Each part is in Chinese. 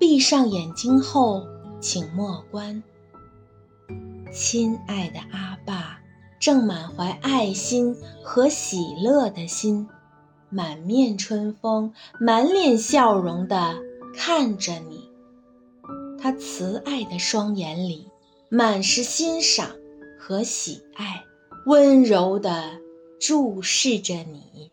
闭上眼睛后，请默观。亲爱的阿爸，正满怀爱心和喜乐的心，满面春风、满脸笑容地看着你。他慈爱的双眼里满是欣赏和喜爱，温柔地注视着你。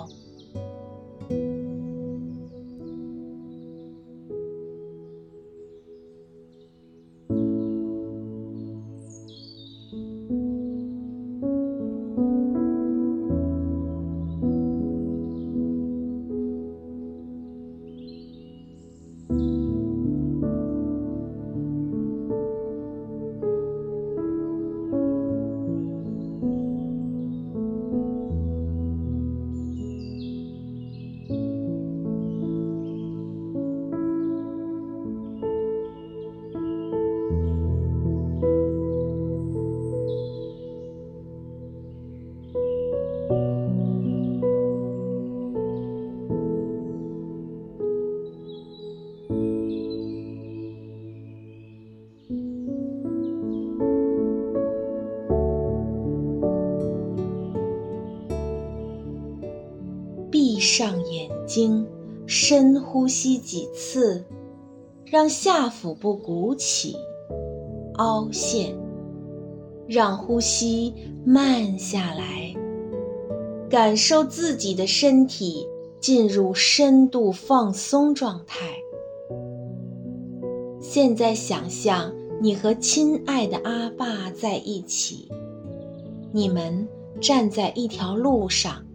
上眼睛，深呼吸几次，让下腹部鼓起、凹陷，让呼吸慢下来，感受自己的身体进入深度放松状态。现在想象你和亲爱的阿爸在一起，你们站在一条路上。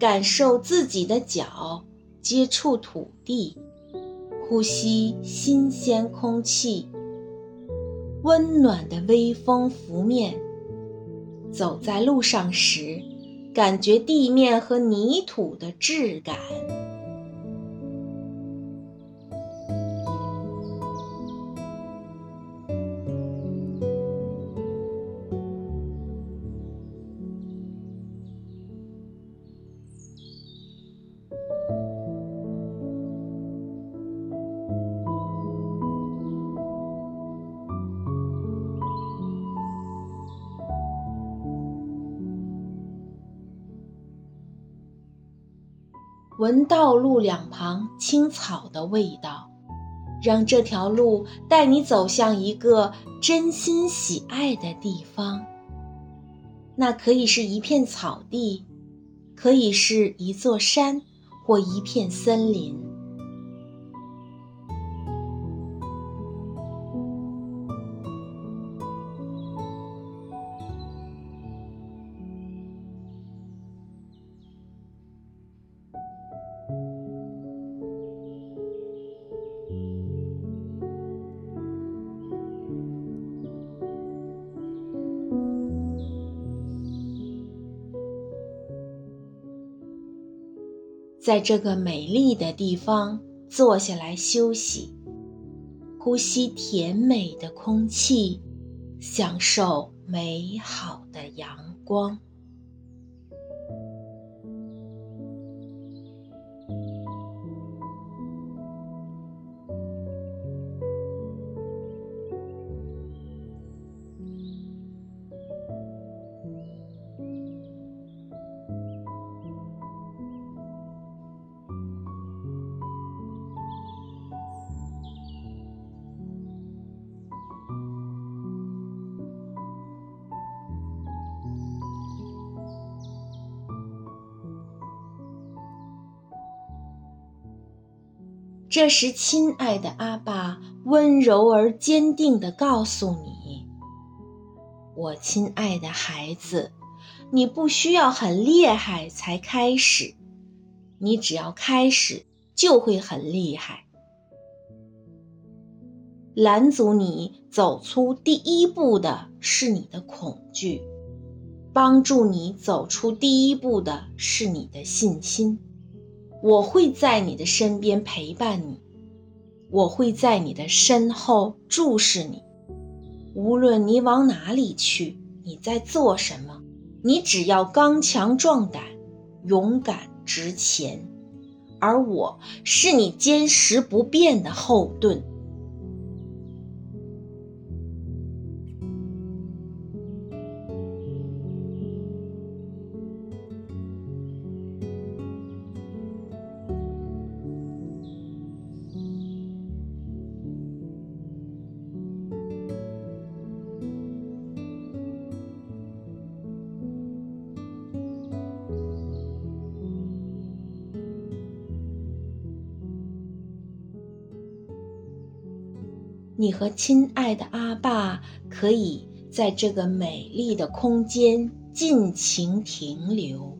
感受自己的脚接触土地，呼吸新鲜空气，温暖的微风拂面。走在路上时，感觉地面和泥土的质感。闻道路两旁青草的味道，让这条路带你走向一个真心喜爱的地方。那可以是一片草地，可以是一座山，或一片森林。在这个美丽的地方坐下来休息，呼吸甜美的空气，享受美好的阳光。这时，亲爱的阿爸温柔而坚定地告诉你：“我亲爱的孩子，你不需要很厉害才开始，你只要开始就会很厉害。拦阻你走出第一步的是你的恐惧，帮助你走出第一步的是你的信心。”我会在你的身边陪伴你，我会在你的身后注视你。无论你往哪里去，你在做什么，你只要刚强壮胆，勇敢直前，而我是你坚实不变的后盾。你和亲爱的阿爸可以在这个美丽的空间尽情停留。